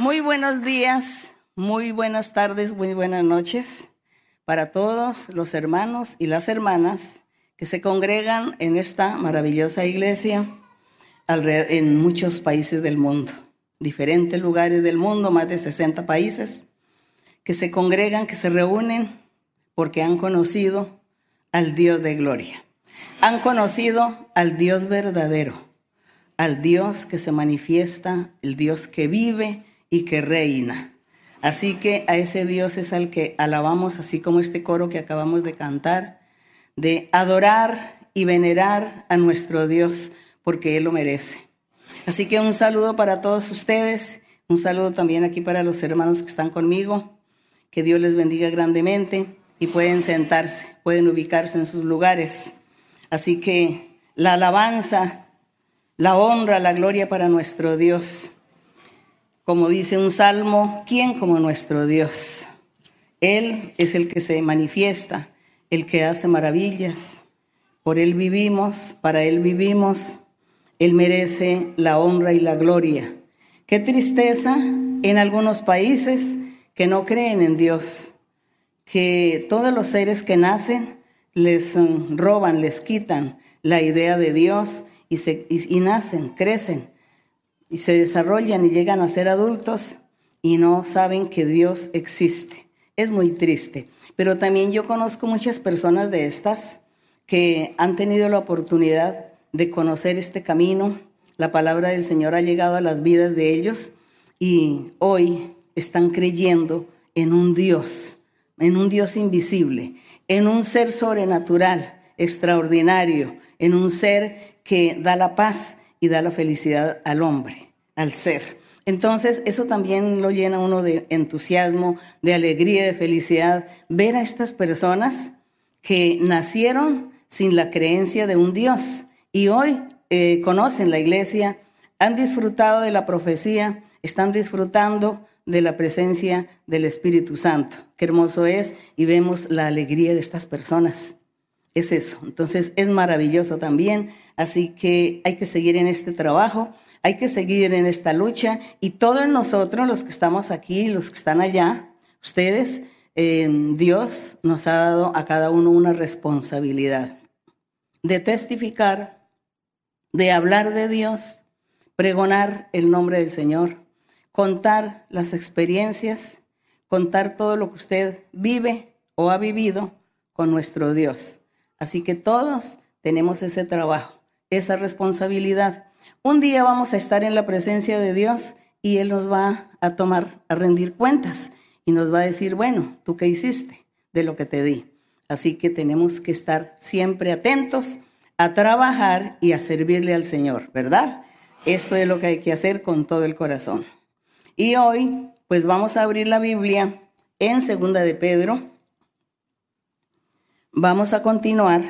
Muy buenos días, muy buenas tardes, muy buenas noches para todos los hermanos y las hermanas que se congregan en esta maravillosa iglesia en muchos países del mundo, diferentes lugares del mundo, más de 60 países, que se congregan, que se reúnen porque han conocido al Dios de gloria. Han conocido al Dios verdadero, al Dios que se manifiesta, el Dios que vive y que reina. Así que a ese Dios es al que alabamos, así como este coro que acabamos de cantar, de adorar y venerar a nuestro Dios, porque Él lo merece. Así que un saludo para todos ustedes, un saludo también aquí para los hermanos que están conmigo, que Dios les bendiga grandemente y pueden sentarse, pueden ubicarse en sus lugares. Así que la alabanza, la honra, la gloria para nuestro Dios. Como dice un salmo, ¿quién como nuestro Dios? Él es el que se manifiesta, el que hace maravillas. Por Él vivimos, para Él vivimos. Él merece la honra y la gloria. Qué tristeza en algunos países que no creen en Dios que todos los seres que nacen les mm, roban, les quitan la idea de Dios y, se, y, nacen, crecen y se desarrollan y llegan a ser adultos y no saben que Dios existe. Es muy triste. Pero también yo conozco muchas personas de estas que han tenido la oportunidad de conocer este camino. La palabra del Señor ha llegado a las vidas de ellos y hoy están creyendo en un Dios en un Dios invisible, en un ser sobrenatural, extraordinario, en un ser que da la paz y da la felicidad al hombre, al ser. Entonces, eso también lo llena uno de entusiasmo, de alegría, de felicidad, ver a estas personas que nacieron sin la creencia de un Dios y hoy eh, conocen la iglesia, han disfrutado de la profecía, están disfrutando de la presencia del Espíritu Santo. Qué hermoso es y vemos la alegría de estas personas. Es eso. Entonces es maravilloso también. Así que hay que seguir en este trabajo, hay que seguir en esta lucha y todos nosotros, los que estamos aquí, los que están allá, ustedes, eh, Dios nos ha dado a cada uno una responsabilidad de testificar, de hablar de Dios, pregonar el nombre del Señor contar las experiencias, contar todo lo que usted vive o ha vivido con nuestro Dios. Así que todos tenemos ese trabajo, esa responsabilidad. Un día vamos a estar en la presencia de Dios y Él nos va a tomar, a rendir cuentas y nos va a decir, bueno, ¿tú qué hiciste de lo que te di? Así que tenemos que estar siempre atentos a trabajar y a servirle al Señor, ¿verdad? Esto es lo que hay que hacer con todo el corazón. Y hoy, pues vamos a abrir la Biblia en Segunda de Pedro. Vamos a continuar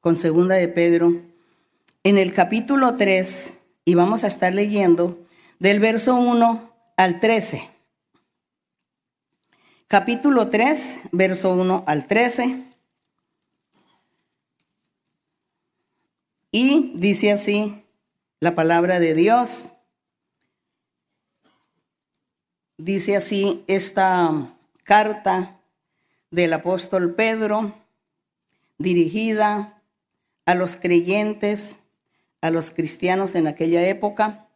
con Segunda de Pedro en el capítulo 3 y vamos a estar leyendo del verso 1 al 13. Capítulo 3, verso 1 al 13. Y dice así la palabra de Dios. Dice así esta carta del apóstol Pedro dirigida a los creyentes, a los cristianos en aquella época,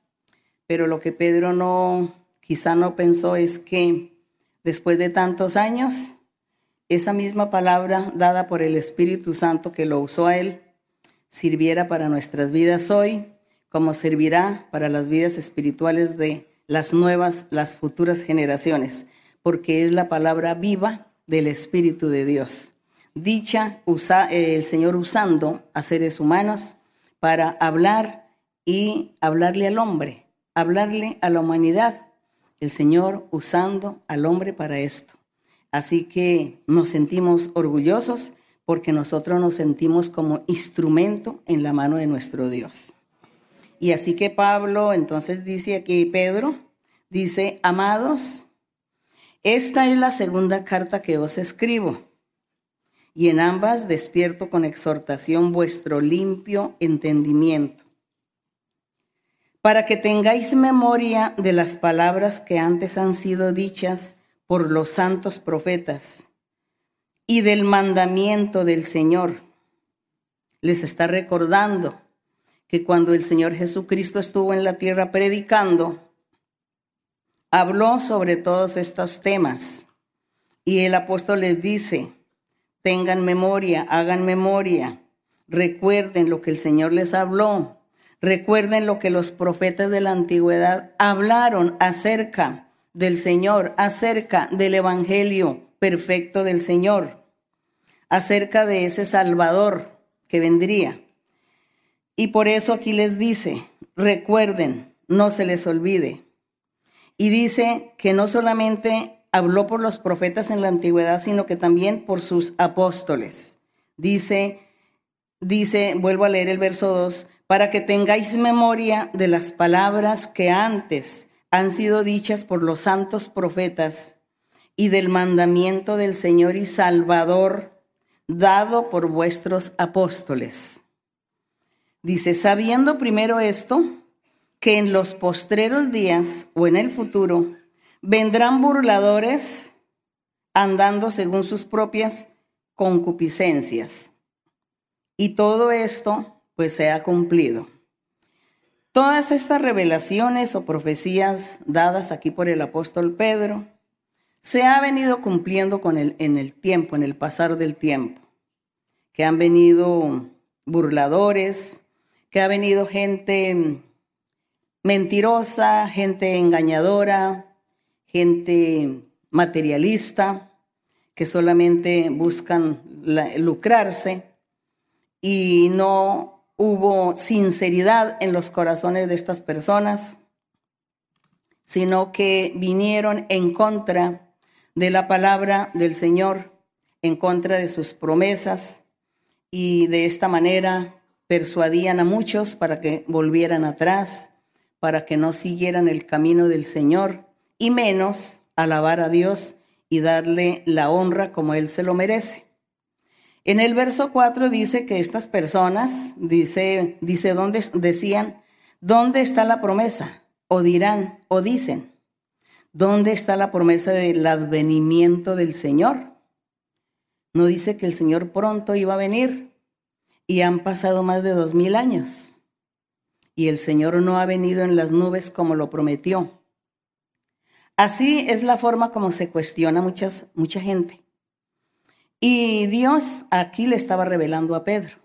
pero lo que Pedro no, quizá no pensó es que después de tantos años, esa misma palabra dada por el Espíritu Santo que lo usó a él, sirviera para nuestras vidas hoy, como servirá para las vidas espirituales de las nuevas, las futuras generaciones, porque es la palabra viva del Espíritu de Dios. Dicha usa, eh, el Señor usando a seres humanos para hablar y hablarle al hombre, hablarle a la humanidad. El Señor usando al hombre para esto. Así que nos sentimos orgullosos porque nosotros nos sentimos como instrumento en la mano de nuestro Dios. Y así que Pablo entonces dice aquí, Pedro, dice, amados, esta es la segunda carta que os escribo, y en ambas despierto con exhortación vuestro limpio entendimiento, para que tengáis memoria de las palabras que antes han sido dichas por los santos profetas y del mandamiento del Señor. Les está recordando que cuando el Señor Jesucristo estuvo en la tierra predicando, habló sobre todos estos temas. Y el apóstol les dice, tengan memoria, hagan memoria, recuerden lo que el Señor les habló, recuerden lo que los profetas de la antigüedad hablaron acerca del Señor, acerca del Evangelio perfecto del Señor, acerca de ese Salvador que vendría. Y por eso aquí les dice, recuerden, no se les olvide. Y dice que no solamente habló por los profetas en la antigüedad, sino que también por sus apóstoles. Dice, dice, vuelvo a leer el verso 2, para que tengáis memoria de las palabras que antes han sido dichas por los santos profetas y del mandamiento del Señor y Salvador dado por vuestros apóstoles. Dice, sabiendo primero esto, que en los postreros días o en el futuro vendrán burladores andando según sus propias concupiscencias. Y todo esto pues se ha cumplido. Todas estas revelaciones o profecías dadas aquí por el apóstol Pedro se ha venido cumpliendo con el, en el tiempo, en el pasar del tiempo, que han venido burladores, que ha venido gente mentirosa, gente engañadora, gente materialista, que solamente buscan lucrarse y no hubo sinceridad en los corazones de estas personas, sino que vinieron en contra de la palabra del Señor, en contra de sus promesas y de esta manera persuadían a muchos para que volvieran atrás, para que no siguieran el camino del Señor y menos alabar a Dios y darle la honra como Él se lo merece. En el verso 4 dice que estas personas, dice, dice, ¿dónde, decían, ¿dónde está la promesa? O dirán, o dicen, ¿dónde está la promesa del advenimiento del Señor? No dice que el Señor pronto iba a venir y han pasado más de dos mil años y el Señor no ha venido en las nubes como lo prometió. Así es la forma como se cuestiona mucha gente. Y Dios aquí le estaba revelando a Pedro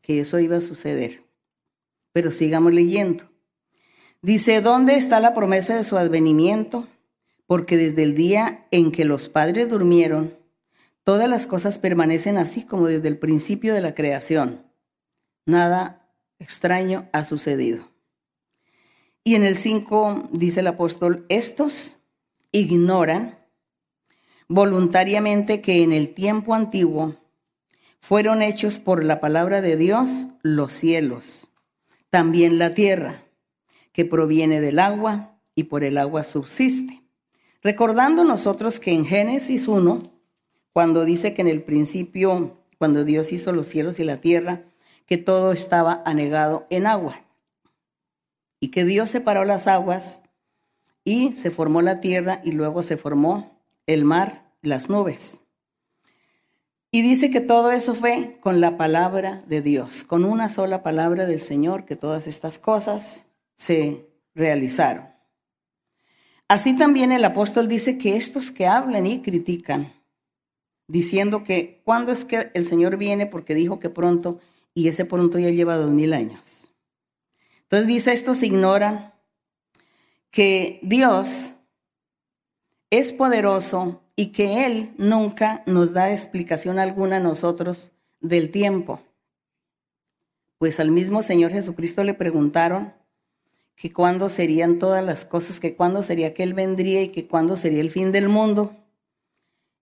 que eso iba a suceder. Pero sigamos leyendo. Dice, ¿dónde está la promesa de su advenimiento? Porque desde el día en que los padres durmieron, todas las cosas permanecen así como desde el principio de la creación. Nada extraño ha sucedido. Y en el 5 dice el apóstol, estos ignoran voluntariamente que en el tiempo antiguo fueron hechos por la palabra de Dios los cielos, también la tierra, que proviene del agua y por el agua subsiste. Recordando nosotros que en Génesis 1, cuando dice que en el principio, cuando Dios hizo los cielos y la tierra, que todo estaba anegado en agua y que Dios separó las aguas y se formó la tierra y luego se formó el mar, las nubes. Y dice que todo eso fue con la palabra de Dios, con una sola palabra del Señor, que todas estas cosas se realizaron. Así también el apóstol dice que estos que hablan y critican, diciendo que cuando es que el Señor viene, porque dijo que pronto, y ese pronto ya lleva dos mil años. Entonces dice, estos ignoran que Dios es poderoso y que Él nunca nos da explicación alguna a nosotros del tiempo. Pues al mismo Señor Jesucristo le preguntaron que cuándo serían todas las cosas, que cuándo sería que Él vendría y que cuándo sería el fin del mundo.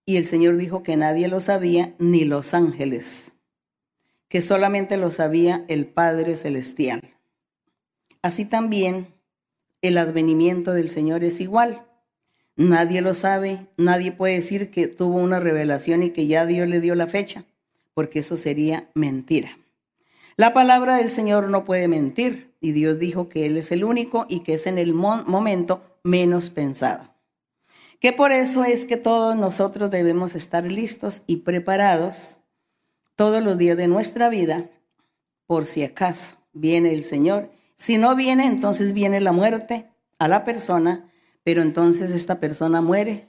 Y el Señor dijo que nadie lo sabía, ni los ángeles, que solamente lo sabía el Padre Celestial. Así también el advenimiento del Señor es igual. Nadie lo sabe, nadie puede decir que tuvo una revelación y que ya Dios le dio la fecha, porque eso sería mentira. La palabra del Señor no puede mentir y Dios dijo que Él es el único y que es en el momento menos pensado. Que por eso es que todos nosotros debemos estar listos y preparados todos los días de nuestra vida por si acaso viene el Señor. Si no viene, entonces viene la muerte a la persona, pero entonces esta persona muere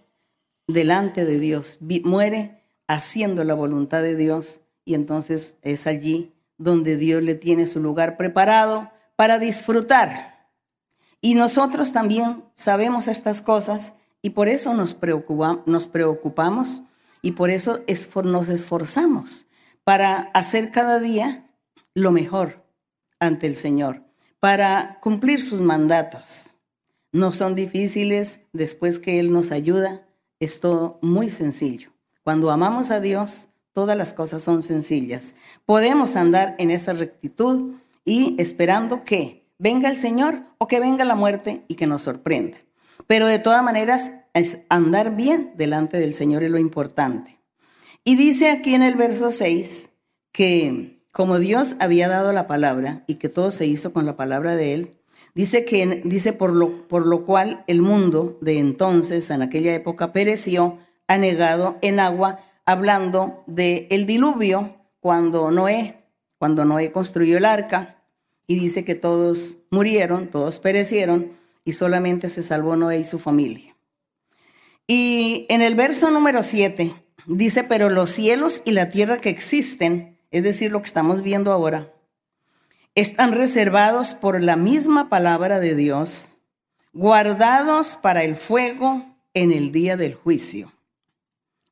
delante de Dios, muere haciendo la voluntad de Dios y entonces es allí donde Dios le tiene su lugar preparado para disfrutar. Y nosotros también sabemos estas cosas y por eso nos, preocupamos y por eso nos esforzamos para hacer cada día lo mejor ante el Señor, para cumplir sus mandatos. No son difíciles después que Él nos ayuda, es todo muy sencillo. Cuando amamos a Dios, todas las cosas son sencillas. Podemos andar en esa rectitud y esperando que venga el Señor o que venga la muerte y que nos sorprenda. Pero de todas maneras, es andar bien delante del Señor es lo importante. Y dice aquí en el verso 6 que como Dios había dado la palabra y que todo se hizo con la palabra de Él, dice que dice por lo, por lo cual el mundo de entonces, en aquella época, pereció anegado en agua hablando del el diluvio cuando Noé, cuando Noé construyó el arca y dice que todos murieron, todos perecieron y solamente se salvó Noé y su familia. Y en el verso número 7 dice, pero los cielos y la tierra que existen, es decir, lo que estamos viendo ahora, están reservados por la misma palabra de Dios, guardados para el fuego en el día del juicio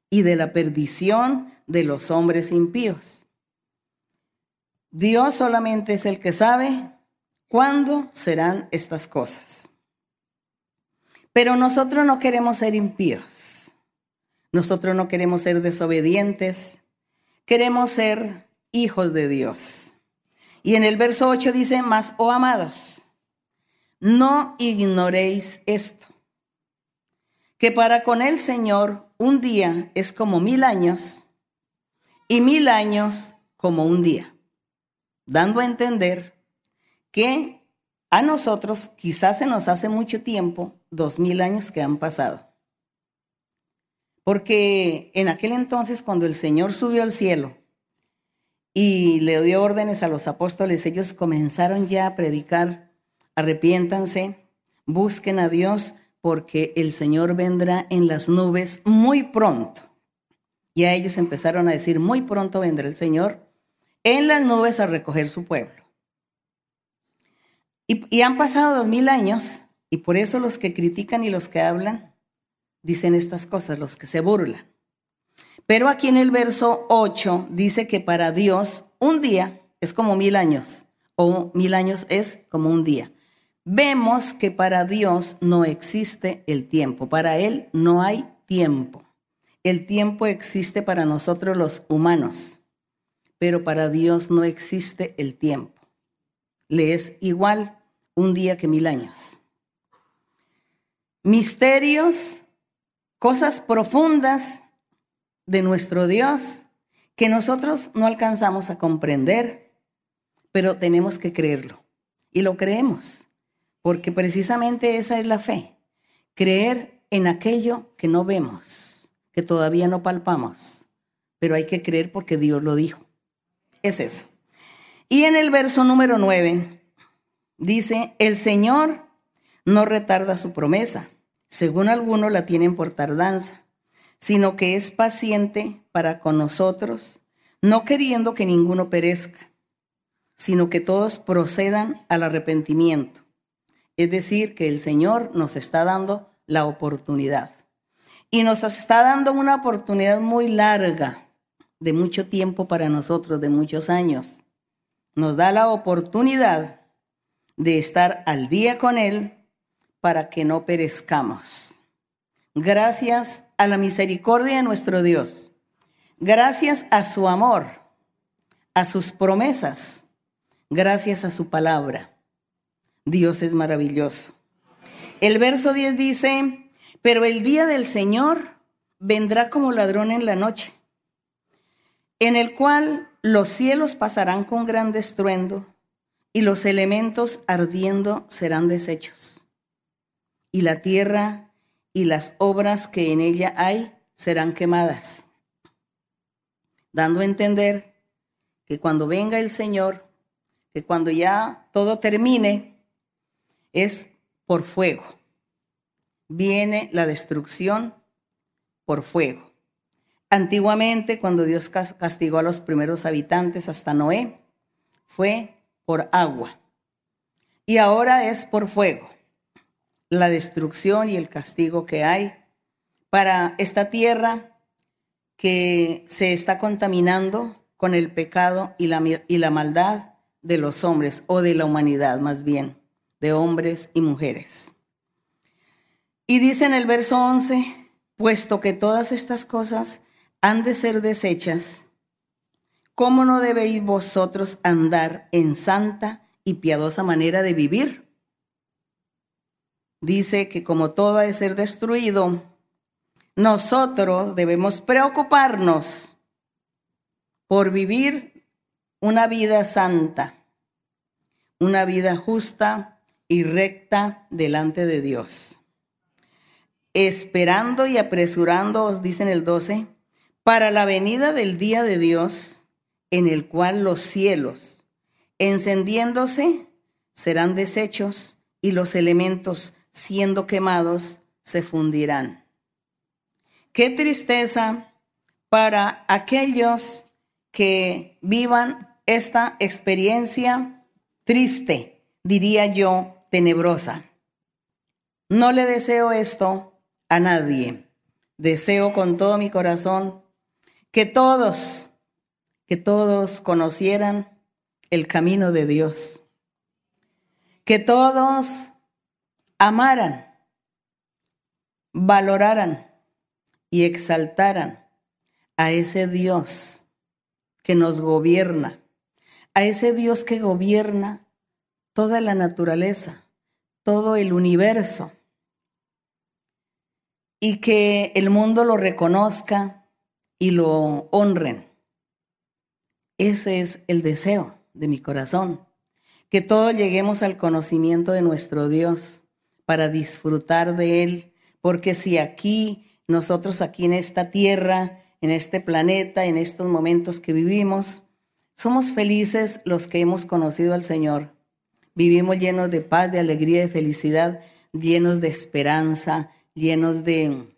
y de la perdición de los hombres impíos. Dios solamente es el que sabe cuándo serán estas cosas. Pero nosotros no queremos ser impíos. Nosotros no queremos ser desobedientes. Queremos ser hijos de Dios. Y en el verso 8 dice, más, oh amados, no ignoréis esto, que para con el Señor un día es como mil años y mil años como un día, dando a entender que a nosotros quizás se nos hace mucho tiempo, dos mil años que han pasado. Porque en aquel entonces, cuando el Señor subió al cielo y le dio órdenes a los apóstoles, ellos comenzaron ya a predicar, arrepiéntanse, busquen a Dios, porque el Señor vendrá en las nubes muy pronto. Y a ellos empezaron a decir, muy pronto vendrá el Señor en las nubes a recoger su pueblo. Y, han pasado dos mil años, y por eso los que critican y los que hablan dicen estas cosas, los que se burlan. Pero aquí en el verso 8 dice que para Dios un día es como mil años, o mil años es como un día vemos que para Dios no existe el tiempo, para Él no hay tiempo. El tiempo existe para nosotros los humanos, pero para Dios no existe el tiempo. Le es igual un día que mil años. Misterios, cosas profundas de nuestro Dios que nosotros no alcanzamos a comprender, pero tenemos que creerlo. Y lo creemos porque precisamente esa es la fe, creer en aquello que no vemos, que todavía no palpamos, pero hay que creer porque Dios lo dijo. Es eso. Y en el verso número 9 dice, el Señor no retarda su promesa, según algunos la tienen por tardanza, sino que es paciente para con nosotros, no queriendo que ninguno perezca, sino que todos procedan al arrepentimiento. Es decir, que el Señor nos está dando la oportunidad. Y nos está dando una oportunidad muy larga, de mucho tiempo para nosotros, de muchos años. Nos da la oportunidad de estar al día con Él para que no perezcamos. Gracias a la misericordia de nuestro Dios. Gracias a su amor, a sus promesas. Gracias a su palabra. Dios es maravilloso. El verso 10 dice, pero el día del Señor vendrá como ladrón en la noche, en el cual los cielos pasarán con gran estruendo y los elementos ardiendo serán deshechos. Y la tierra y las obras que en ella hay serán quemadas. Dando a entender que cuando venga el Señor, que cuando ya todo termine, es por fuego. Viene la destrucción por fuego. Antiguamente, cuando Dios castigó a los primeros habitantes hasta Noé, fue por agua. Y ahora es por fuego. La destrucción y el castigo que hay para esta tierra que se está contaminando con el pecado y la, y la maldad de los hombres, o de la humanidad más bien, de hombres y mujeres. Y dice en el verso 11, puesto que todas estas cosas han de ser desechas, ¿cómo no debéis vosotros andar en santa y piadosa manera de vivir? Dice que como todo ha de ser destruido, nosotros debemos preocuparnos por vivir una vida santa, una vida justa y recta delante de Dios. Esperando y apresurando, os dicen el 12, para la venida del día de Dios, en el cual los cielos, encendiéndose, serán deshechos y los elementos, siendo quemados, se fundirán. Qué tristeza para aquellos que vivan esta experiencia triste, diría yo, tenebrosa. No le deseo esto a nadie. Deseo con todo mi corazón que todos, que todos conocieran el camino de Dios, que todos amaran, valoraran y exaltaran a ese Dios que nos gobierna, a ese Dios que gobierna toda la naturaleza, todo el universo, y que el mundo lo reconozca y lo honren. Ese es el deseo de mi corazón, que todos lleguemos al conocimiento de nuestro Dios para disfrutar de Él, porque si aquí, nosotros aquí en esta tierra, en este planeta, en estos momentos que vivimos, somos felices los que hemos conocido al Señor. Vivimos llenos de paz, de alegría, de felicidad, llenos de esperanza, llenos de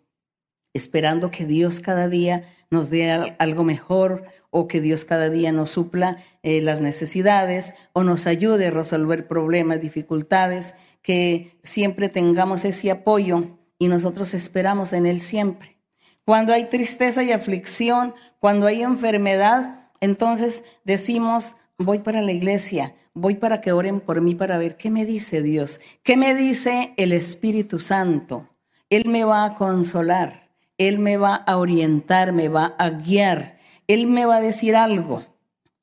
esperando que Dios cada día nos dé algo mejor o que Dios cada día nos supla eh, las necesidades o nos ayude a resolver problemas, dificultades, que siempre tengamos ese apoyo y nosotros esperamos en Él siempre. Cuando hay tristeza y aflicción, cuando hay enfermedad, entonces decimos, voy para la iglesia, voy para que oren por mí para ver qué me dice Dios, qué me dice el Espíritu Santo. Él me va a consolar. Él me va a orientar, me va a guiar, Él me va a decir algo,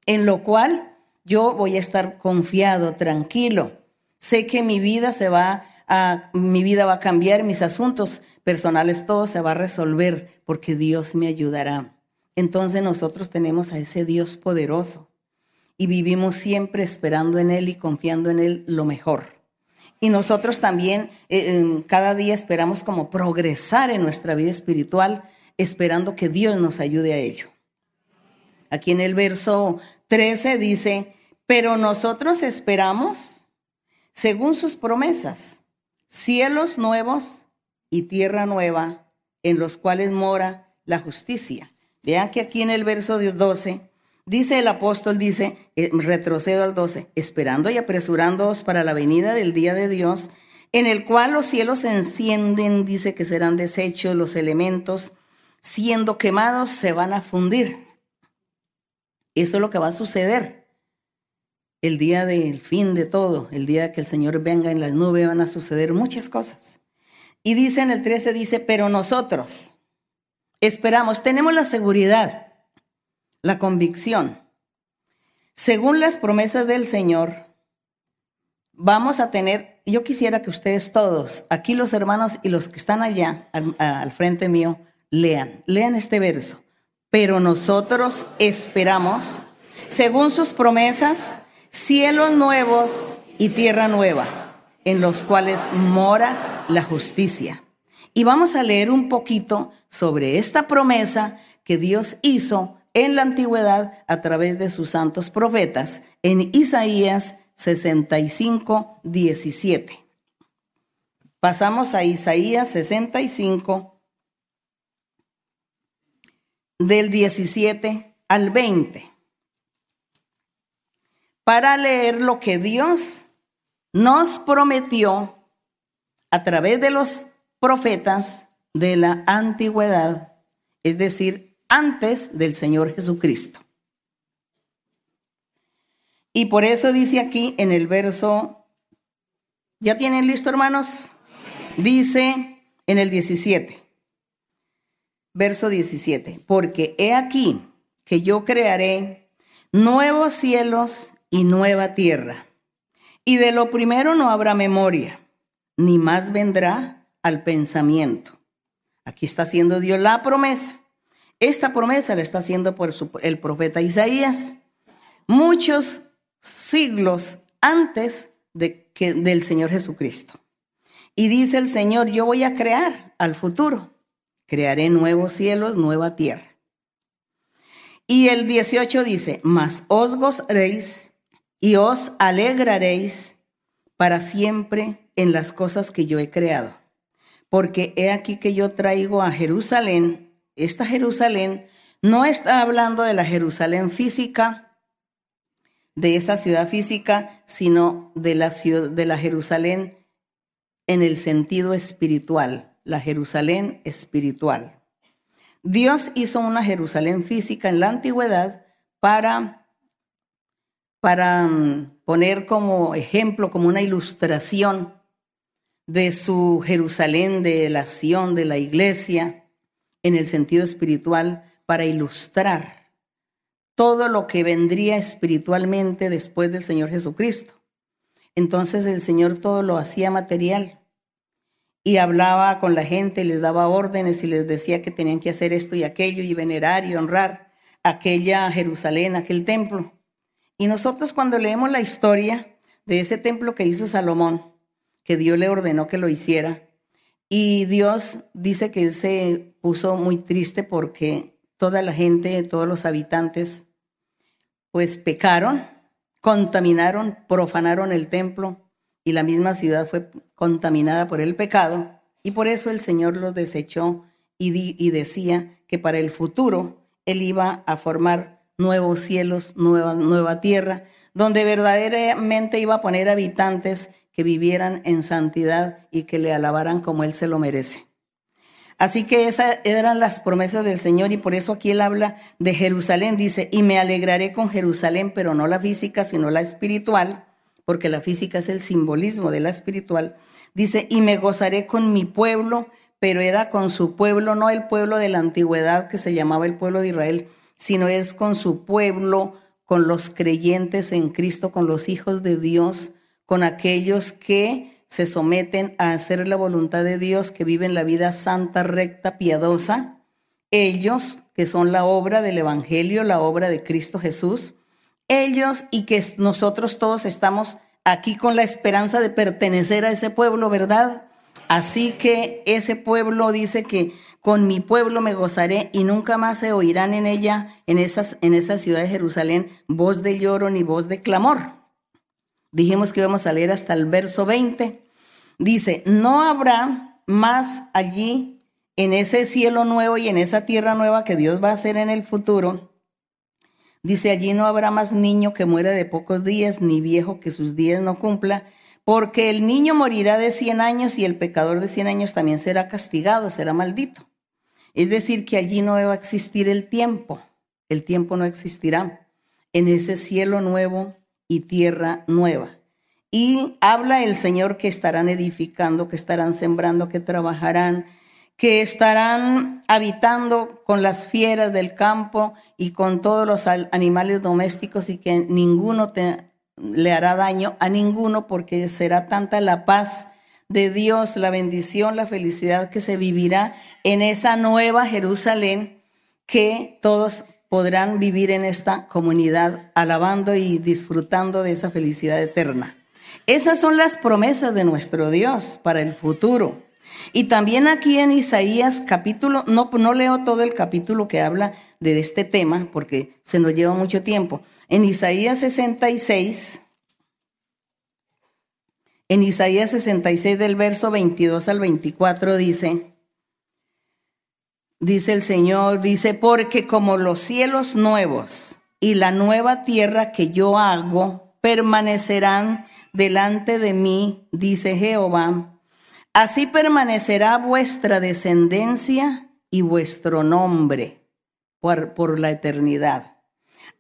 en lo cual yo voy a estar confiado, tranquilo. Sé que mi vida se va a, mi vida va a cambiar, mis asuntos personales, todo se va a resolver porque Dios me ayudará. Entonces nosotros tenemos a ese Dios poderoso y vivimos siempre esperando en Él y confiando en Él lo mejor. Y nosotros también eh, cada día esperamos como progresar en nuestra vida espiritual, esperando que Dios nos ayude a ello. Aquí en el verso 13 dice, pero nosotros esperamos, según sus promesas, cielos nuevos y tierra nueva, en los cuales mora la justicia. Vean que aquí en el verso 12 Dice el apóstol, dice, eh, retrocedo al 12, esperando y apresurándoos para la venida del día de Dios, en el cual los cielos se encienden, dice que serán deshechos los elementos, siendo quemados se van a fundir. Eso es lo que va a suceder. El día del fin de todo, el día que el Señor venga en las nubes, van a suceder muchas cosas. Y dice en el 13, dice, pero nosotros esperamos, tenemos la seguridad la convicción. Según las promesas del Señor, vamos a tener, yo quisiera que ustedes todos, aquí los hermanos y los que están allá al, frente mío, lean, lean este verso. Pero nosotros esperamos, según sus promesas, cielos nuevos y tierra nueva, en los cuales mora la justicia. Y vamos a leer un poquito sobre esta promesa que Dios hizo en la antigüedad a través de sus santos profetas en Isaías 65, 17. Pasamos a Isaías 65, del 17 al 20, para leer lo que Dios nos prometió a través de los profetas de la antigüedad, es decir, antes del Señor Jesucristo. Y por eso dice aquí en el verso, ¿ya tienen listo hermanos? Dice en el 17, verso 17, porque he aquí que yo crearé nuevos cielos y nueva tierra, y de lo primero no habrá memoria, ni más vendrá al pensamiento. Aquí está haciendo Dios la promesa. Esta promesa la está haciendo por el profeta Isaías. Muchos siglos antes de que, del Señor Jesucristo. Y dice el Señor, yo voy a crear al futuro. Crearé nuevos cielos, nueva tierra. Y el 18 dice, mas os gozaréis y os alegraréis para siempre en las cosas que yo he creado. Porque he aquí que yo traigo a Jerusalén, esta Jerusalén no está hablando de la Jerusalén física, de esa ciudad física, sino de la, ciudad, de la Jerusalén en el sentido espiritual, la Jerusalén espiritual. Dios hizo una Jerusalén física en la antigüedad para, para mm, poner como ejemplo, como una ilustración de su Jerusalén, de la acción de la iglesia, en el sentido espiritual, para ilustrar todo lo que vendría espiritualmente después del Señor Jesucristo. Entonces el Señor todo lo hacía material y hablaba con la gente, les daba órdenes y les decía que tenían que hacer esto y aquello y venerar y honrar aquella Jerusalén, aquel templo. Y nosotros cuando leemos la historia de ese templo que hizo Salomón, que Dios le ordenó que lo hiciera, y Dios dice que él se puso muy triste porque toda la gente, todos los habitantes, pues pecaron, contaminaron, profanaron el templo y la misma ciudad fue contaminada por el pecado y por eso el Señor los desechó y, decía que para el futuro Él iba a formar nuevos cielos, nueva, nueva tierra, donde verdaderamente iba a poner habitantes que vivieran en santidad y que le alabaran como Él se lo merece. Así que esas eran las promesas del Señor y por eso aquí él habla de Jerusalén. Dice, y me alegraré con Jerusalén, pero no la física, sino la espiritual, porque la física es el simbolismo de la espiritual. Dice, y me gozaré con mi pueblo, pero era con su pueblo, no el pueblo de la antigüedad que se llamaba el pueblo de Israel, sino es con su pueblo, con los creyentes en Cristo, con los hijos de Dios, con aquellos que se someten a hacer la voluntad de Dios, que viven la vida santa, recta, piadosa, ellos, que son la obra del Evangelio, la obra de Cristo Jesús, ellos y que nosotros todos estamos aquí con la esperanza de pertenecer a ese pueblo, ¿verdad? Así que ese pueblo dice que con mi pueblo me gozaré y nunca más se oirán en ella, en, esas, en esa ciudad de Jerusalén, voz de lloro ni voz de clamor. Dijimos que íbamos a leer hasta el verso 20. Dice, no habrá más allí en ese cielo nuevo y en esa tierra nueva que Dios va a hacer en el futuro. Dice, allí no habrá más niño que muera de pocos días, ni viejo que sus días no cumpla, porque el niño morirá de cien años y el pecador de cien años también será castigado, será maldito. Es decir, que allí no va a existir el tiempo, el tiempo no existirá en ese cielo nuevo y tierra nueva. Y habla el Señor que estarán edificando, que estarán sembrando, que trabajarán, que estarán habitando con las fieras del campo y con todos los animales domésticos y que ninguno le hará daño a ninguno porque será tanta la paz de Dios, la bendición, la felicidad que se vivirá en esa nueva Jerusalén que todos podrán vivir en esta comunidad alabando y disfrutando de esa felicidad eterna. Esas son las promesas de nuestro Dios para el futuro. Y también aquí en Isaías capítulo, no, no leo todo el capítulo que habla de este tema porque se nos lleva mucho tiempo. En Isaías 66, en Isaías 66 del verso 22 al 24 dice, dice el Señor, dice, porque como los cielos nuevos y la nueva tierra que yo hago permanecerán delante de mí, dice Jehová, así permanecerá vuestra descendencia y vuestro nombre por, la eternidad.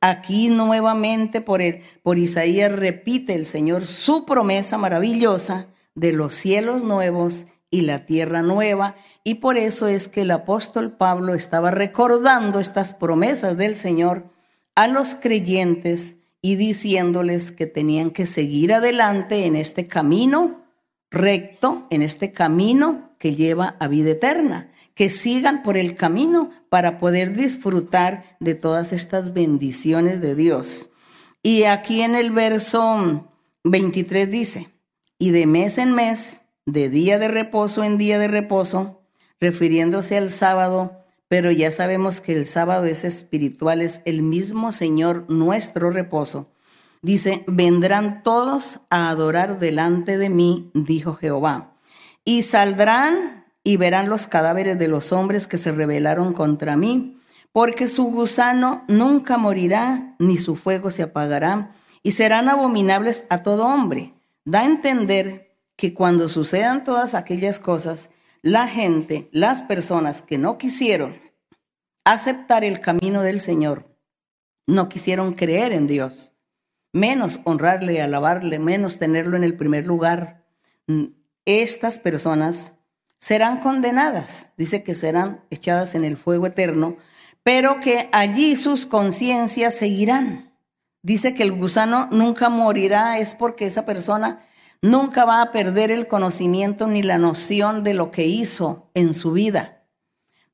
Aquí nuevamente por, por Isaías repite el Señor su promesa maravillosa de los cielos nuevos y la tierra nueva. Y por eso es que el apóstol Pablo estaba recordando estas promesas del Señor a los creyentes y diciéndoles que tenían que seguir adelante en este camino recto, en este camino que lleva a vida eterna, que sigan por el camino para poder disfrutar de todas estas bendiciones de Dios. Y aquí en el verso 23 dice, y de mes en mes, de día de reposo en día de reposo, refiriéndose al sábado, pero ya sabemos que el sábado es espiritual, es el mismo Señor nuestro reposo. Dice, vendrán todos a adorar delante de mí, dijo Jehová y saldrán y verán los cadáveres de los hombres que se rebelaron contra mí, porque su gusano nunca morirá, ni su fuego se apagará, y serán abominables a todo hombre. Da a entender que cuando sucedan todas aquellas cosas, la gente, las personas que no quisieron aceptar el camino del Señor, no quisieron creer en Dios, menos honrarle, alabarle, menos tenerlo en el primer lugar, estas personas serán condenadas, dice que serán echadas en el fuego eterno, pero que allí sus conciencias seguirán. Dice que el gusano nunca morirá, es porque esa persona nunca va a perder el conocimiento ni la noción de lo que hizo en su vida,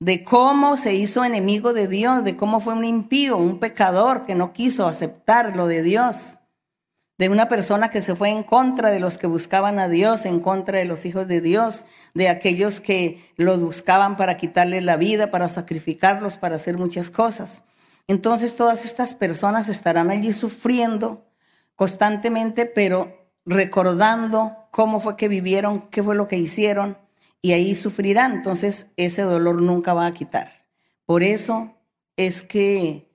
de cómo se hizo enemigo de Dios, de cómo fue un impío, un pecador que no quiso aceptar lo de Dios de una persona que se fue en contra de los que buscaban a Dios, en contra de los hijos de Dios, de aquellos que los buscaban para quitarle la vida, para sacrificarlos, para hacer muchas cosas. Entonces todas estas personas estarán allí sufriendo constantemente, pero recordando cómo fue que vivieron, qué fue lo que hicieron, y ahí sufrirán. Entonces ese dolor nunca va a quitar. Por eso es que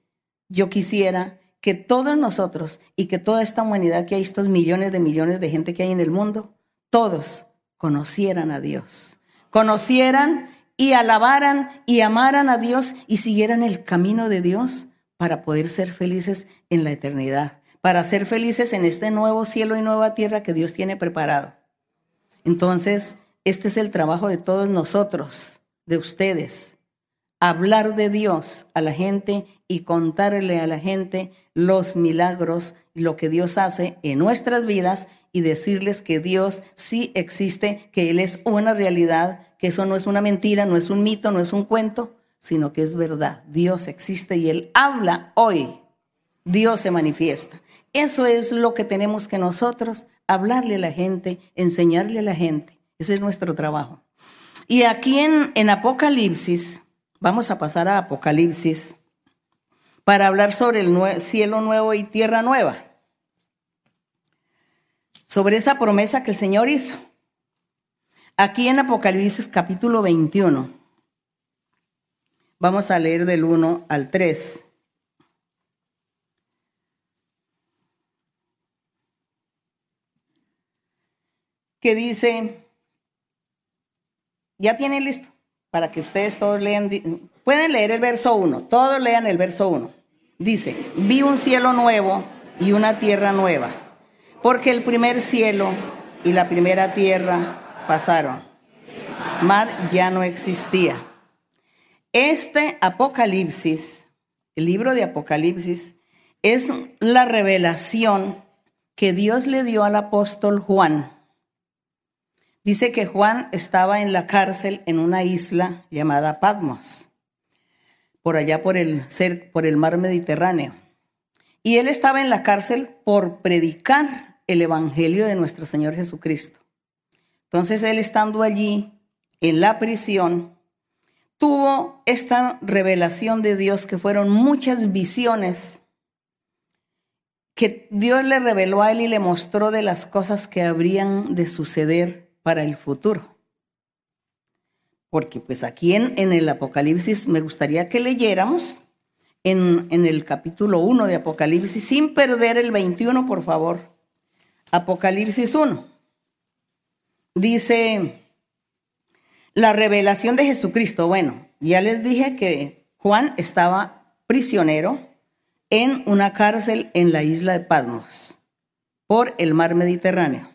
yo quisiera que todos nosotros y que toda esta humanidad que hay, estos millones de millones de gente que hay en el mundo, todos conocieran a Dios, conocieran y alabaran y amaran a Dios y siguieran el camino de Dios para poder ser felices en la eternidad, para ser felices en este nuevo cielo y nueva tierra que Dios tiene preparado. Entonces, este es el trabajo de todos nosotros, de ustedes, hablar de Dios a la gente y contarle a la gente los milagros, lo que Dios hace en nuestras vidas y decirles que Dios sí existe, que Él es una realidad, que eso no es una mentira, no es un mito, no es un cuento, sino que es verdad. Dios existe y Él habla hoy. Dios se manifiesta. Eso es lo que tenemos que nosotros hablarle a la gente, enseñarle a la gente. Ese es nuestro trabajo. Y aquí en, en Apocalipsis, Vamos a pasar a Apocalipsis para hablar sobre el cielo nuevo y tierra nueva. Sobre esa promesa que el Señor hizo. Aquí en Apocalipsis capítulo 21. Vamos a leer del 1 al 3. Que dice, ya tiene listo para que ustedes todos lean, pueden leer el verso 1, todos lean el verso 1. Dice, vi un cielo nuevo y una tierra nueva, porque el primer cielo y la primera tierra pasaron. Mar ya no existía. Este Apocalipsis, el libro de Apocalipsis, es la revelación que Dios le dio al apóstol Juan Dice que Juan estaba en la cárcel en una isla llamada Patmos. por allá por el, por el mar Mediterráneo. Y él estaba en la cárcel por predicar el Evangelio de nuestro Señor Jesucristo. Entonces él estando allí en la prisión, tuvo esta revelación de Dios que fueron muchas visiones que Dios le reveló a él y le mostró de las cosas que habrían de suceder para el futuro. Porque pues aquí en, en el Apocalipsis me gustaría que leyéramos en, en el capítulo 1 de Apocalipsis, sin perder el 21, por favor. Apocalipsis 1. Dice la revelación de Jesucristo. Bueno, ya les dije que Juan estaba prisionero en una cárcel en la isla de Patmos por el mar Mediterráneo.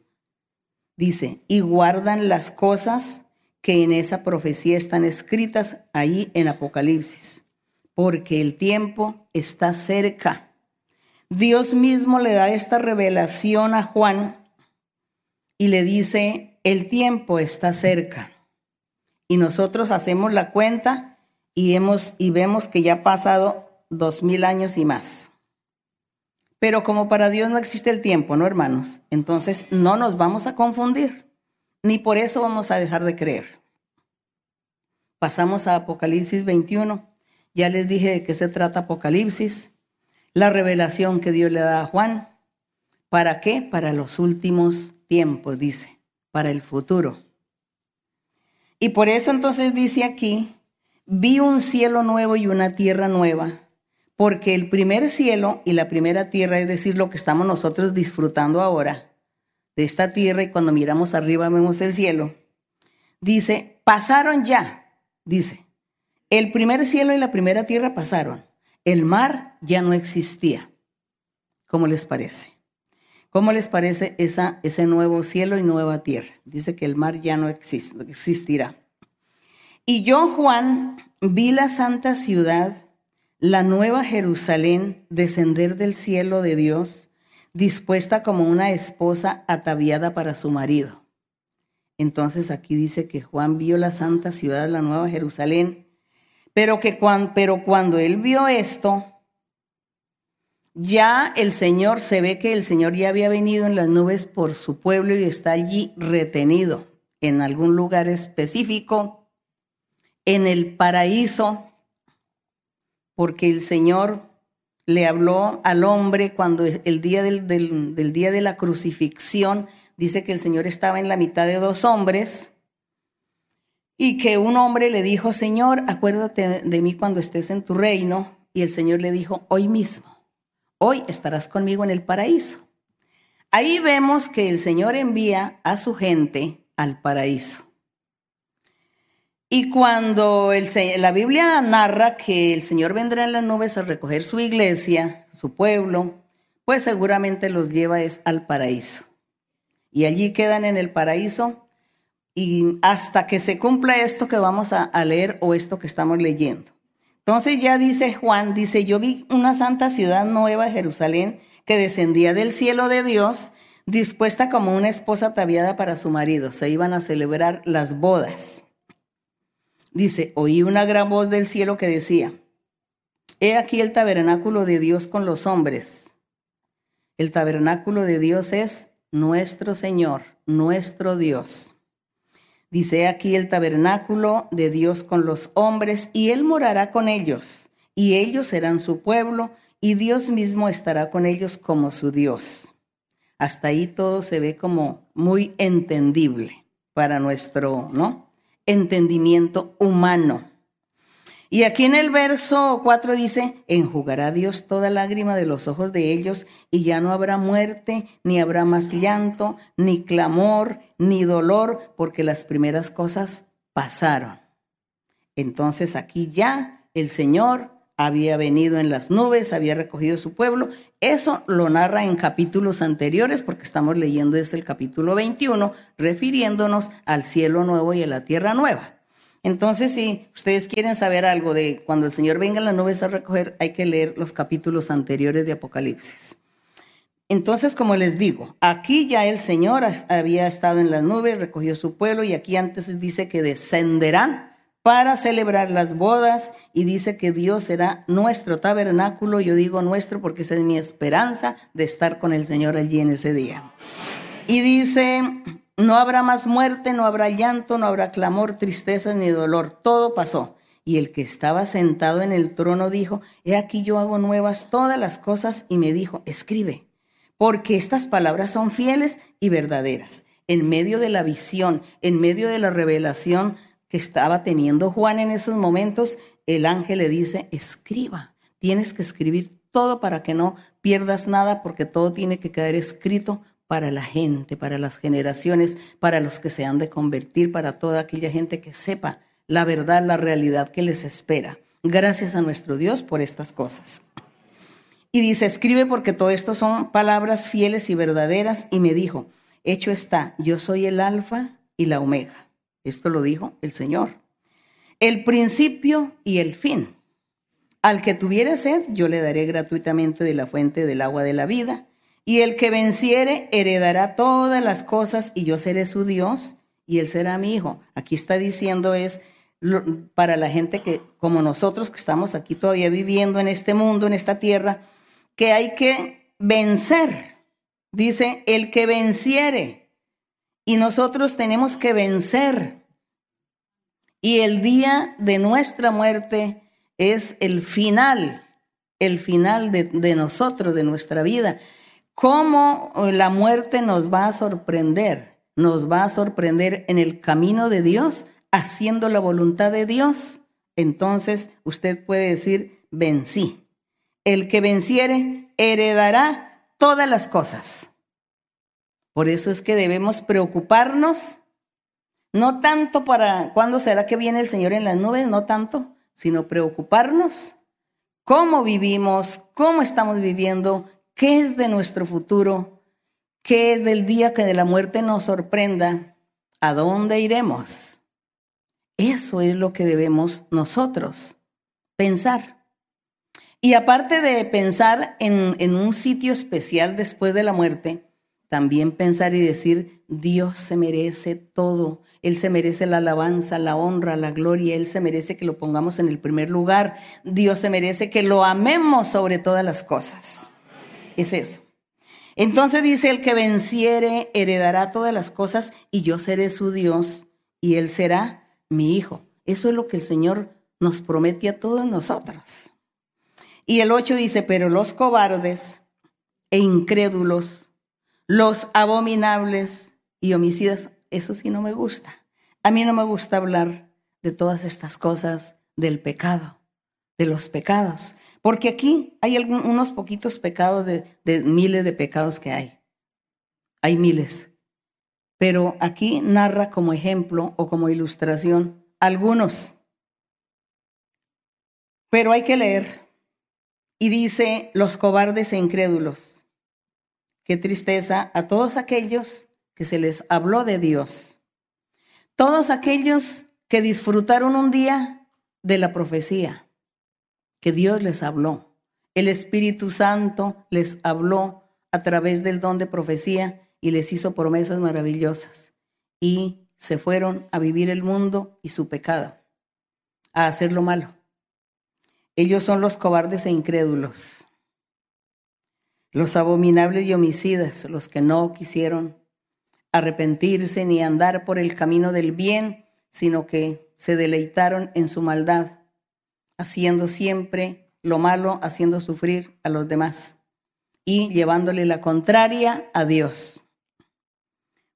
dice, y guardan las cosas que en esa profecía están escritas ahí en Apocalipsis, porque el tiempo está cerca. Dios mismo le da esta revelación a Juan y le dice, el tiempo está cerca. Y nosotros hacemos la cuenta y, hemos, y vemos que ya ha pasado dos mil años y más. Pero como para Dios no existe el tiempo, ¿no, hermanos? Entonces no nos vamos a confundir, ni por eso vamos a dejar de creer. Pasamos a Apocalipsis 21. Ya les dije de qué se trata Apocalipsis. La revelación que Dios le da a Juan. ¿Para qué? Para los últimos tiempos, dice, para el futuro. Y por eso entonces dice aquí, vi un cielo nuevo y una tierra nueva porque el primer cielo y la primera tierra, es decir, lo que estamos nosotros disfrutando ahora de esta tierra y cuando miramos arriba vemos el cielo, dice, pasaron ya, dice, el primer cielo y la primera tierra pasaron, el mar ya no existía. ¿Cómo les parece? ¿Cómo les parece esa, ese nuevo cielo y nueva tierra? Dice que el mar ya no existe, existirá. Y yo, Juan, vi la santa ciudad la nueva Jerusalén descender del cielo de Dios, dispuesta como una esposa ataviada para su marido. Entonces aquí dice que Juan vio la santa ciudad, la nueva Jerusalén, pero que pero cuando él vio esto, ya el Señor, se ve que el Señor ya había venido en las nubes por su pueblo y está allí retenido en algún lugar específico, en el paraíso porque el Señor le habló al hombre cuando el día del, día de la crucifixión dice que el Señor estaba en la mitad de dos hombres y que un hombre le dijo, Señor, acuérdate de mí cuando estés en tu reino. Y el Señor le dijo, hoy mismo, hoy estarás conmigo en el paraíso. Ahí vemos que el Señor envía a su gente al paraíso. Y cuando la Biblia narra que el Señor vendrá en las nubes a recoger su iglesia, su pueblo, pues seguramente los lleva es al paraíso. Y allí quedan en el paraíso y hasta que se cumpla esto que vamos a, a leer o esto que estamos leyendo. Entonces ya dice Juan, dice, yo vi una santa ciudad nueva, Jerusalén, que descendía del cielo de Dios, dispuesta como una esposa ataviada para su marido. Se iban a celebrar las bodas. Dice, oí una gran voz del cielo que decía, He aquí el tabernáculo de Dios con los hombres. El tabernáculo de Dios es nuestro Señor, nuestro Dios. Dice aquí el tabernáculo de Dios con los hombres, y Él morará con ellos, y ellos serán su pueblo, y Dios mismo estará con ellos como su Dios. Hasta ahí todo se ve como muy entendible para nuestro, ¿no? Entendimiento humano. Y aquí en el verso 4 dice, enjugará Dios toda lágrima de los ojos de ellos y ya no habrá muerte, ni habrá más llanto, ni clamor, ni dolor, porque las primeras cosas pasaron. Entonces aquí ya el Señor había venido en las nubes, había recogido su pueblo. Eso lo narra en capítulos anteriores, porque estamos leyendo es el capítulo 21, refiriéndonos al cielo nuevo y a la tierra nueva. Entonces, si ustedes quieren saber algo de cuando el Señor venga en las nubes a recoger, hay que leer los capítulos anteriores de Apocalipsis. Entonces, como les digo, aquí ya el Señor había estado en las nubes, recogió su pueblo y aquí antes dice que descenderán para celebrar las bodas y dice que Dios será nuestro tabernáculo. Yo digo nuestro porque esa es mi esperanza de estar con el Señor allí en ese día. Y dice, no habrá más muerte, no habrá llanto, no habrá clamor, tristeza ni dolor. Todo pasó. Y el que estaba sentado en el trono dijo, he aquí yo hago nuevas todas las cosas y me dijo, escribe, porque estas palabras son fieles y verdaderas. En medio de la visión, en medio de la revelación, que estaba teniendo Juan en esos momentos, el ángel le dice, escriba, tienes que escribir todo para que no pierdas nada, porque todo tiene que quedar escrito para la gente, para las generaciones, para los que se han de convertir, para toda aquella gente que sepa la verdad, la realidad que les espera. Gracias a nuestro Dios por estas cosas. Y dice, escribe porque todo esto son palabras fieles y verdaderas. Y me dijo, hecho está, yo soy el alfa y la omega esto lo dijo el Señor. El principio y el fin. Al que tuviere sed, yo le daré gratuitamente de la fuente del agua de la vida. Y el que venciere heredará todas las cosas y yo seré su Dios y él será mi hijo. Aquí está diciendo es para la gente que, como nosotros que estamos aquí todavía viviendo en este mundo, en esta tierra, que hay que vencer. Dice, el que venciere y nosotros tenemos que vencer. Y el día de nuestra muerte es el final, el final de, nosotros, de nuestra vida. ¿Cómo la muerte nos va a sorprender? Nos va a sorprender en el camino de Dios, haciendo la voluntad de Dios. Entonces usted puede decir, vencí. El que venciere heredará todas las cosas. Por eso es que debemos preocuparnos, no tanto para cuándo será que viene el Señor en las nubes, no tanto, sino preocuparnos cómo vivimos, cómo estamos viviendo, qué es de nuestro futuro, qué es del día que de la muerte nos sorprenda, a dónde iremos. Eso es lo que debemos nosotros pensar. Y aparte de pensar en, en un sitio especial después de la muerte, también pensar y decir, Dios se merece todo. Él se merece la alabanza, la honra, la gloria. Él se merece que lo pongamos en el primer lugar. Dios se merece que lo amemos sobre todas las cosas. Es eso. Entonces dice, el que venciere heredará todas las cosas y yo seré su Dios y él será mi hijo. Eso es lo que el Señor nos promete a todos nosotros. Y el 8 dice, pero los cobardes e incrédulos los abominables y homicidas, eso sí no me gusta. A mí no me gusta hablar de todas estas cosas del pecado, de los pecados, porque aquí hay unos poquitos pecados de, de miles de pecados que hay. Hay miles. Pero aquí narra como ejemplo o como ilustración algunos. Pero hay que leer. Y dice los cobardes e incrédulos Qué tristeza a todos aquellos que se les habló de Dios. Todos aquellos que disfrutaron un día de la profecía, que Dios les habló. El Espíritu Santo les habló a través del don de profecía y les hizo promesas maravillosas. Y se fueron a vivir el mundo y su pecado, a hacer lo malo. Ellos son los cobardes e incrédulos los abominables y homicidas, los que no quisieron arrepentirse ni andar por el camino del bien, sino que se deleitaron en su maldad, haciendo siempre lo malo, haciendo sufrir a los demás y llevándole la contraria a Dios.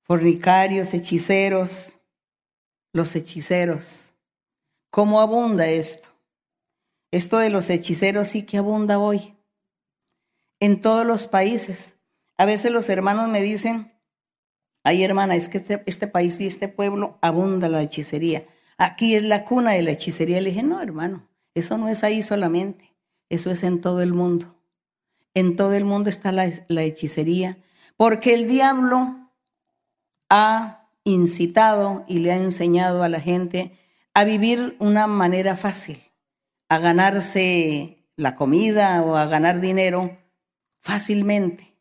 Fornicarios, hechiceros, los hechiceros. ¿Cómo abunda esto? Esto de los hechiceros sí que abunda hoy en todos los países. A veces los hermanos me dicen, ay hermana, es que este, este, país y este pueblo abunda la hechicería. Aquí es la cuna de la hechicería. Le dije, no hermano, eso no es ahí solamente. Eso es en todo el mundo. En todo el mundo está la, la hechicería, porque el diablo ha incitado y le ha enseñado a la gente a vivir una manera fácil, a ganarse la comida o a ganar dinero fácilmente.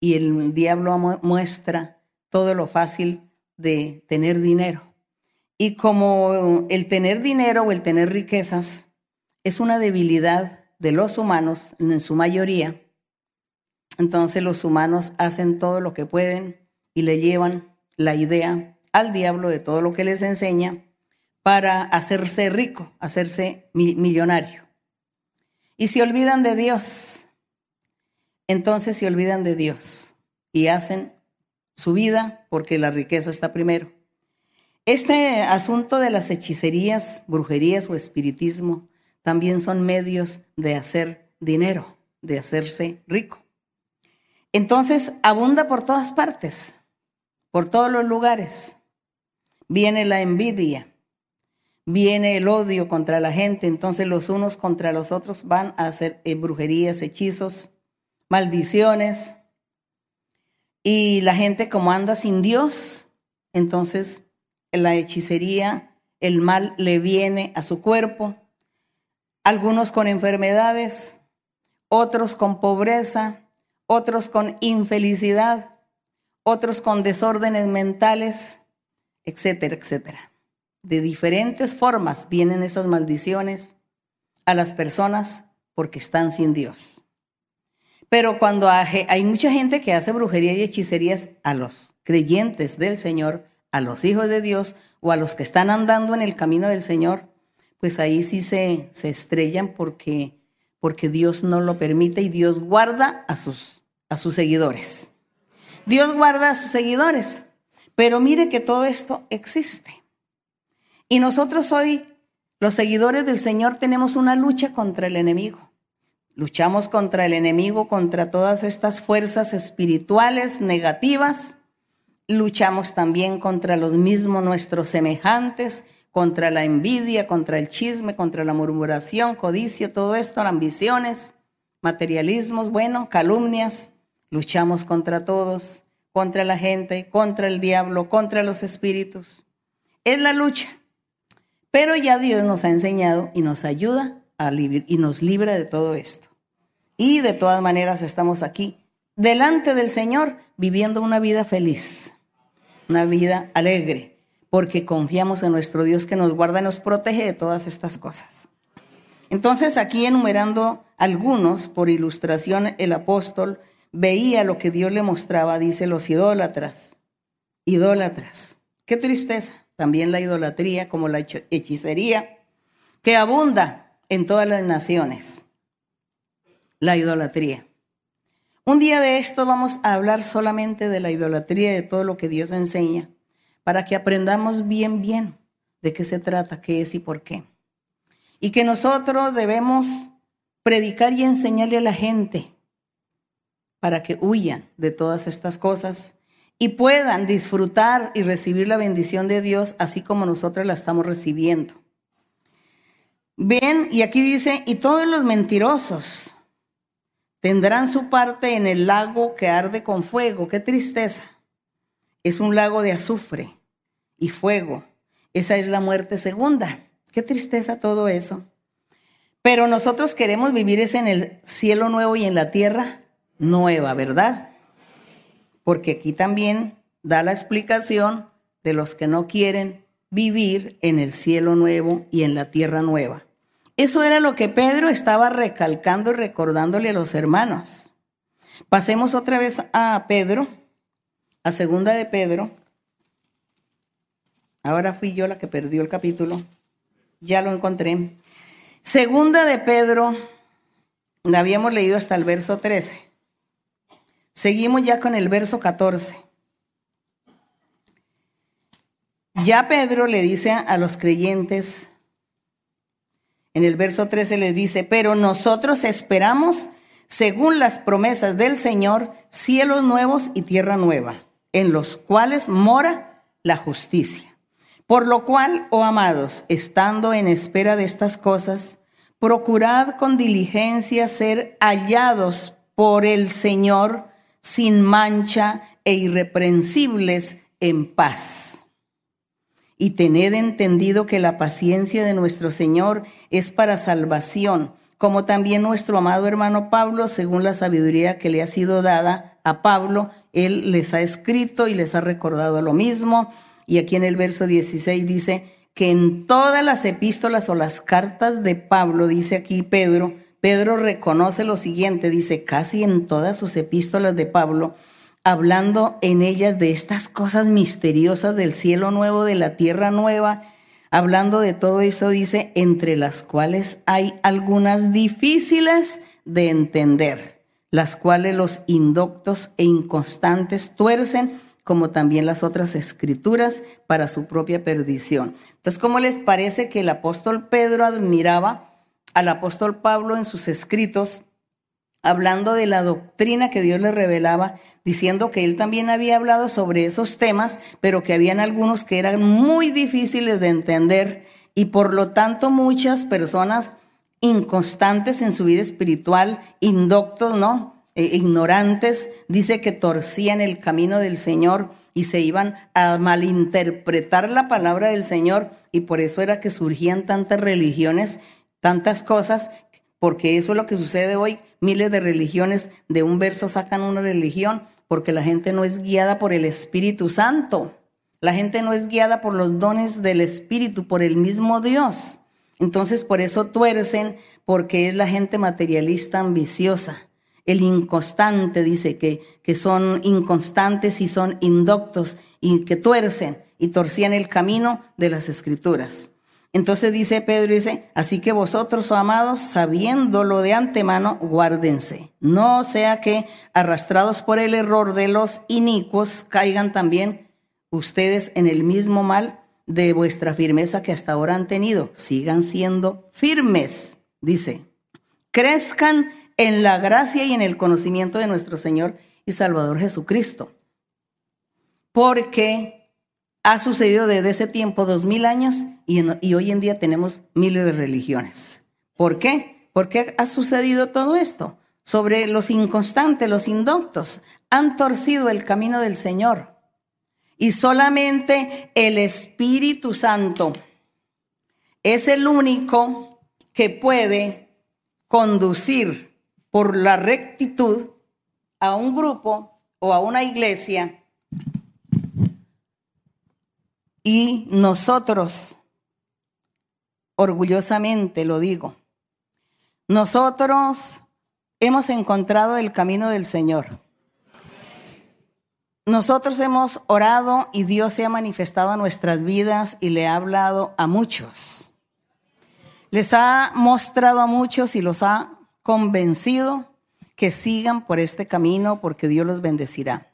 Y el diablo muestra todo lo fácil de tener dinero. Y como el tener dinero o el tener riquezas es una debilidad de los humanos en su mayoría, entonces los humanos hacen todo lo que pueden y le llevan la idea al diablo de todo lo que les enseña para hacerse rico, hacerse millonario. Y se olvidan de Dios. Entonces se olvidan de Dios y hacen su vida porque la riqueza está primero. Este asunto de las hechicerías, brujerías o espiritismo también son medios de hacer dinero, de hacerse rico. Entonces abunda por todas partes, por todos los lugares. Viene la envidia, viene el odio contra la gente, entonces los unos contra los otros van a hacer eh, brujerías, hechizos, maldiciones. Y la gente como anda sin Dios, entonces la hechicería, el mal le viene a su cuerpo, algunos con enfermedades, otros con pobreza, otros con infelicidad, otros con desórdenes mentales, etcétera, etcétera. De diferentes formas vienen esas maldiciones a las personas porque están sin Dios. Pero cuando hay mucha gente que hace brujería y hechicerías a los creyentes del Señor, a los hijos de Dios o a los que están andando en el camino del Señor, pues ahí sí se, se estrellan porque, porque Dios no lo permite y Dios guarda a sus, a sus seguidores. Dios guarda a sus seguidores, pero mire que todo esto existe. Y nosotros hoy, los seguidores del Señor, tenemos una lucha contra el enemigo. Luchamos contra el enemigo, contra todas estas fuerzas espirituales negativas luchamos también contra los mismos nuestros semejantes, contra la envidia, contra el chisme, contra la murmuración, codicia, todo esto, ambiciones, materialismos, bueno, calumnias. Luchamos contra todos, contra la gente, contra el diablo, contra los espíritus. Es la lucha. Pero ya Dios nos ha enseñado y nos ayuda y nos libra de todo esto. Y de todas maneras estamos aquí delante del Señor viviendo una vida feliz una vida alegre, porque confiamos en nuestro Dios que nos guarda y nos protege de todas estas cosas. Entonces, aquí enumerando algunos, por ilustración, el apóstol veía lo que Dios le mostraba, dice los idólatras, idólatras. Qué tristeza, también la idolatría como la hechicería, que abunda en todas las naciones, la idolatría. Un día de esto vamos a hablar solamente de la idolatría y de todo lo que Dios enseña, para que aprendamos bien, bien de qué se trata, qué es y por qué. Y que nosotros debemos predicar y enseñarle a la gente para que huyan de todas estas cosas y puedan disfrutar y recibir la bendición de Dios así como nosotros la estamos recibiendo. Ven, y aquí dice, y todos los mentirosos, Tendrán su parte en el lago que arde con fuego. Qué tristeza. Es un lago de azufre y fuego. Esa es la muerte segunda. Qué tristeza todo eso. Pero nosotros queremos vivir en el cielo nuevo y en la tierra nueva, ¿verdad? Porque aquí también da la explicación de los que no quieren vivir en el cielo nuevo y en la tierra nueva. Eso era lo que Pedro estaba recalcando y recordándole a los hermanos. Pasemos otra vez a Pedro, a segunda de Pedro. Ahora fui yo la que perdió el capítulo. Ya lo encontré. Segunda de Pedro, la habíamos leído hasta el verso 13. Seguimos ya con el verso 14. Ya Pedro le dice a los creyentes, en el verso 13 le dice, pero nosotros esperamos, según las promesas del Señor, cielos nuevos y tierra nueva, en los cuales mora la justicia. Por lo cual, oh amados, estando en espera de estas cosas, procurad con diligencia ser hallados por el Señor sin mancha e irreprensibles en paz. Y tened entendido que la paciencia de nuestro Señor es para salvación, como también nuestro amado hermano Pablo, según la sabiduría que le ha sido dada a Pablo, él les ha escrito y les ha recordado lo mismo. Y aquí en el verso 16 dice que en todas las epístolas o las cartas de Pablo, dice aquí Pedro, Pedro reconoce lo siguiente, dice, casi en todas sus epístolas de Pablo, hablando en ellas de estas cosas misteriosas del cielo nuevo, de la tierra nueva, hablando de todo eso, dice, entre las cuales hay algunas difíciles de entender, las cuales los indoctos e inconstantes tuercen, como también las otras escrituras, para su propia perdición. Entonces, ¿cómo les parece que el apóstol Pedro admiraba al apóstol Pablo en sus escritos? Hablando de la doctrina que Dios le revelaba, diciendo que él también había hablado sobre esos temas, pero que habían algunos que eran muy difíciles de entender y por lo tanto muchas personas inconstantes en su vida espiritual, indoctos, ¿no? E ignorantes, dice que torcían el camino del Señor y se iban a malinterpretar la palabra del Señor y por eso era que surgían tantas religiones, tantas cosas porque eso es lo que sucede hoy. Miles de religiones de un verso sacan una religión porque la gente no es guiada por el Espíritu Santo. La gente no es guiada por los dones del Espíritu, por el mismo Dios. Entonces por eso tuercen, porque es la gente materialista ambiciosa. El inconstante dice que, que son inconstantes y son indoctos y que tuercen y torcían el camino de las escrituras. Entonces dice Pedro, dice, así que vosotros, oh amados, sabiéndolo de antemano, guárdense. No sea que, arrastrados por el error de los inicuos, caigan también ustedes en el mismo mal de vuestra firmeza que hasta ahora han tenido. Sigan siendo firmes, dice. Crezcan en la gracia y en el conocimiento de nuestro Señor y Salvador Jesucristo. Porque ha sucedido desde ese tiempo, dos mil años, y, hoy en día tenemos miles de religiones. ¿Por qué? ¿Por qué ha sucedido todo esto? Sobre los inconstantes, los indoctos, han torcido el camino del Señor. Y solamente el Espíritu Santo es el único que puede conducir por la rectitud a un grupo o a una iglesia y nosotros, orgullosamente lo digo, nosotros hemos encontrado el camino del Señor. Nosotros hemos orado y Dios se ha manifestado a nuestras vidas y le ha hablado a muchos. Les ha mostrado a muchos y los ha convencido que sigan por este camino porque Dios los bendecirá.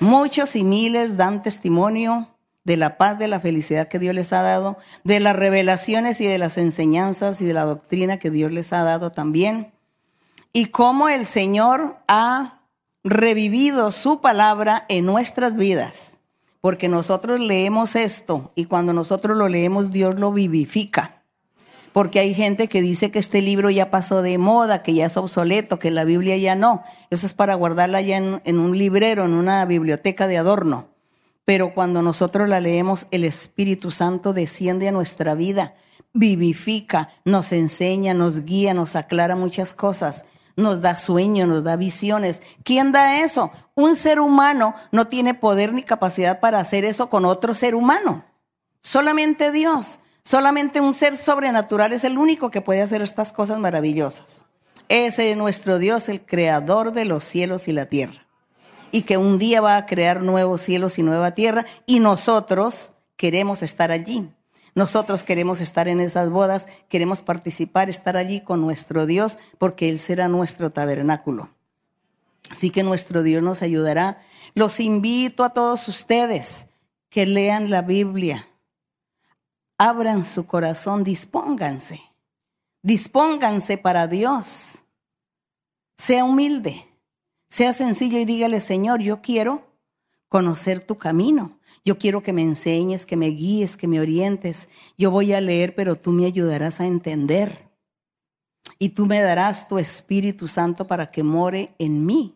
Muchos y miles dan testimonio de la paz, de la felicidad que Dios les ha dado, de las revelaciones y de las enseñanzas y de la doctrina que Dios les ha dado también, y cómo el Señor ha revivido su palabra en nuestras vidas, porque nosotros leemos esto y cuando nosotros lo leemos Dios lo vivifica. Porque hay gente que dice que este libro ya pasó de moda, que ya es obsoleto, que la Biblia ya no. Eso es para guardarla ya en, un librero, en una biblioteca de adorno pero cuando nosotros la leemos, el Espíritu Santo desciende a nuestra vida, vivifica, nos enseña, nos guía, nos aclara muchas cosas, nos da sueño, nos da visiones. ¿Quién da eso? Un ser humano no tiene poder ni capacidad para hacer eso con otro ser humano. Solamente Dios, solamente un ser sobrenatural es el único que puede hacer estas cosas maravillosas. Ese es nuestro Dios, el creador de los cielos y la tierra y que un día va a crear nuevos cielos y nueva tierra y nosotros queremos estar allí. Nosotros queremos estar en esas bodas, queremos participar, estar allí con nuestro Dios, porque Él será nuestro tabernáculo. Así que nuestro Dios nos ayudará. Los invito a todos ustedes que lean la Biblia. Abran su corazón, dispónganse. Dispónganse para Dios. Sea humilde. Sea sencillo y dígale, Señor, yo quiero conocer tu camino. Yo quiero que me enseñes, que me guíes, que me orientes. Yo voy a leer, pero tú me ayudarás a entender. y tú me darás tu Espíritu Santo para que more en mí.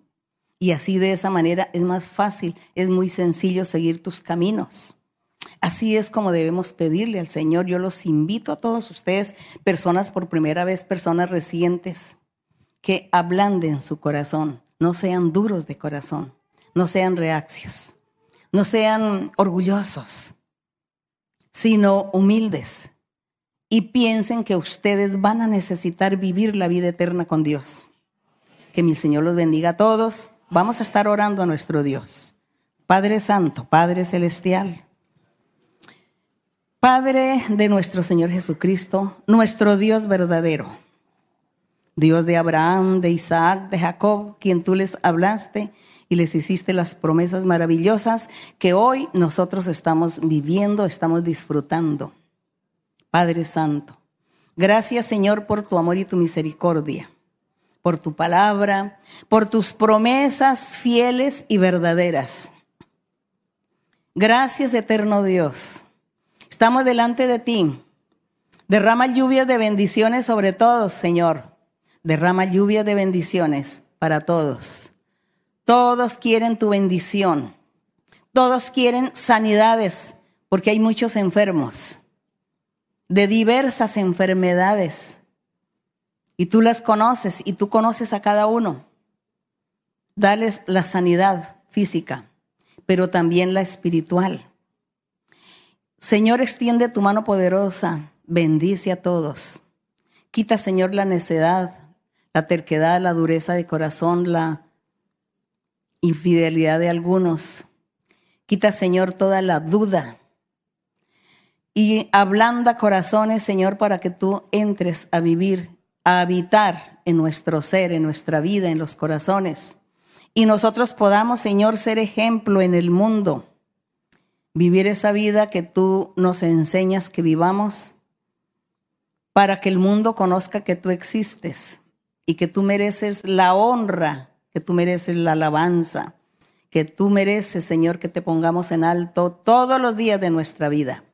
Y así de esa manera es más fácil, es muy sencillo seguir tus caminos. Así es como debemos pedirle al Señor. Yo los invito a todos ustedes, personas por primera vez, personas recientes, que ablanden su corazón, no sean duros de corazón, no sean reacios, no sean orgullosos, sino humildes y piensen que ustedes van a necesitar vivir la vida eterna con Dios. Que mi Señor los bendiga a todos. Vamos a estar orando a nuestro Dios. Padre Santo, Padre Celestial. Padre de nuestro Señor Jesucristo, nuestro Dios verdadero, Dios de Abraham, de Isaac, de Jacob, quien tú les hablaste y les hiciste las promesas maravillosas que hoy nosotros estamos viviendo, estamos disfrutando. Padre Santo, gracias Señor por tu amor y tu misericordia, por tu palabra, por tus promesas fieles y verdaderas. Gracias eterno Dios Estamos delante de ti. Derrama lluvia de bendiciones sobre todos, Señor. Derrama lluvia de bendiciones para todos. Todos quieren tu bendición. Todos quieren sanidades, porque hay muchos enfermos de diversas enfermedades. Y tú las conoces y tú conoces a cada uno. Dales la sanidad física, pero también la espiritual. Señor, extiende tu mano poderosa, bendice a todos. Quita, Señor, la necedad, la terquedad, la dureza de corazón, la infidelidad de algunos. Quita, Señor, toda la duda. Y ablanda corazones, Señor, para que tú entres a vivir, a habitar en nuestro ser, en nuestra vida, en los corazones. Y nosotros podamos, Señor, ser ejemplo en el mundo vivir esa vida que tú nos enseñas que vivamos para que el mundo conozca que tú existes y que tú mereces la honra, que tú mereces la alabanza, que tú mereces, Señor, que te pongamos en alto todos los días de nuestra vida.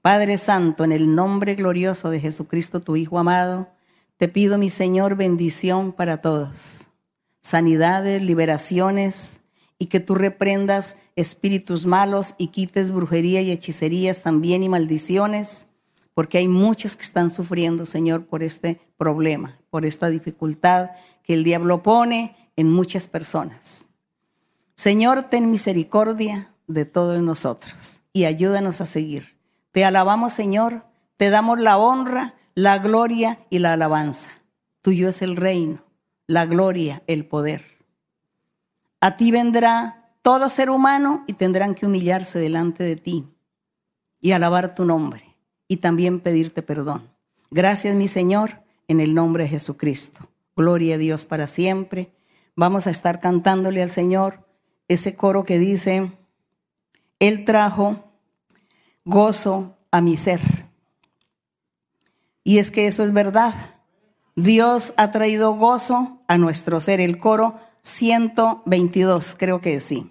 Padre Santo, en el nombre glorioso de Jesucristo, tu Hijo amado, te pido, mi Señor, bendición para todos. Sanidades, liberaciones, y que tú reprendas espíritus malos y quites brujería y hechicerías también y maldiciones, porque hay muchos que están sufriendo, Señor, por este problema, por esta dificultad que el diablo pone en muchas personas. Señor, ten misericordia de todos nosotros y ayúdanos a seguir. Te alabamos, Señor, te damos la honra, la gloria y la alabanza. Tuyo es el reino, la gloria, el poder. A ti vendrá todo ser humano y tendrán que humillarse delante de ti y alabar tu nombre y también pedirte perdón. Gracias, mi Señor, en el nombre de Jesucristo. Gloria a Dios para siempre. Vamos a estar cantándole al Señor ese coro que dice, Él trajo gozo a mi ser. Y es que eso es verdad. Dios ha traído gozo a nuestro ser. El coro 122, creo que sí.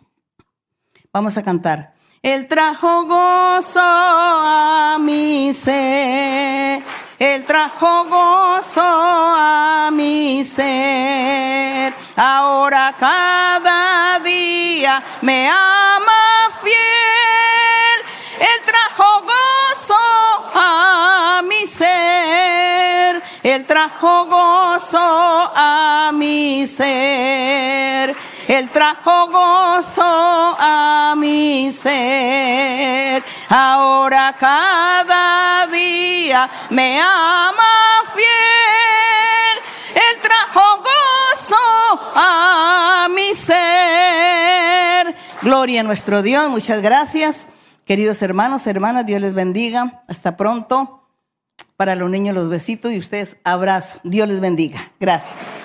Vamos a cantar. Él trajo gozo a mi ser, Él trajo gozo a mi ser. Ahora cada día me ama fiel, Él trajo gozo a mi ser, Él trajo gozo a mi ser. Él trajo gozo a mi ser. Ahora cada día me ama fiel. Él trajo gozo a mi ser. Gloria a nuestro Dios. Muchas gracias. Queridos hermanos, hermanas, Dios les bendiga. Hasta pronto. Para los niños los besitos y ustedes abrazo. Dios les bendiga. Gracias.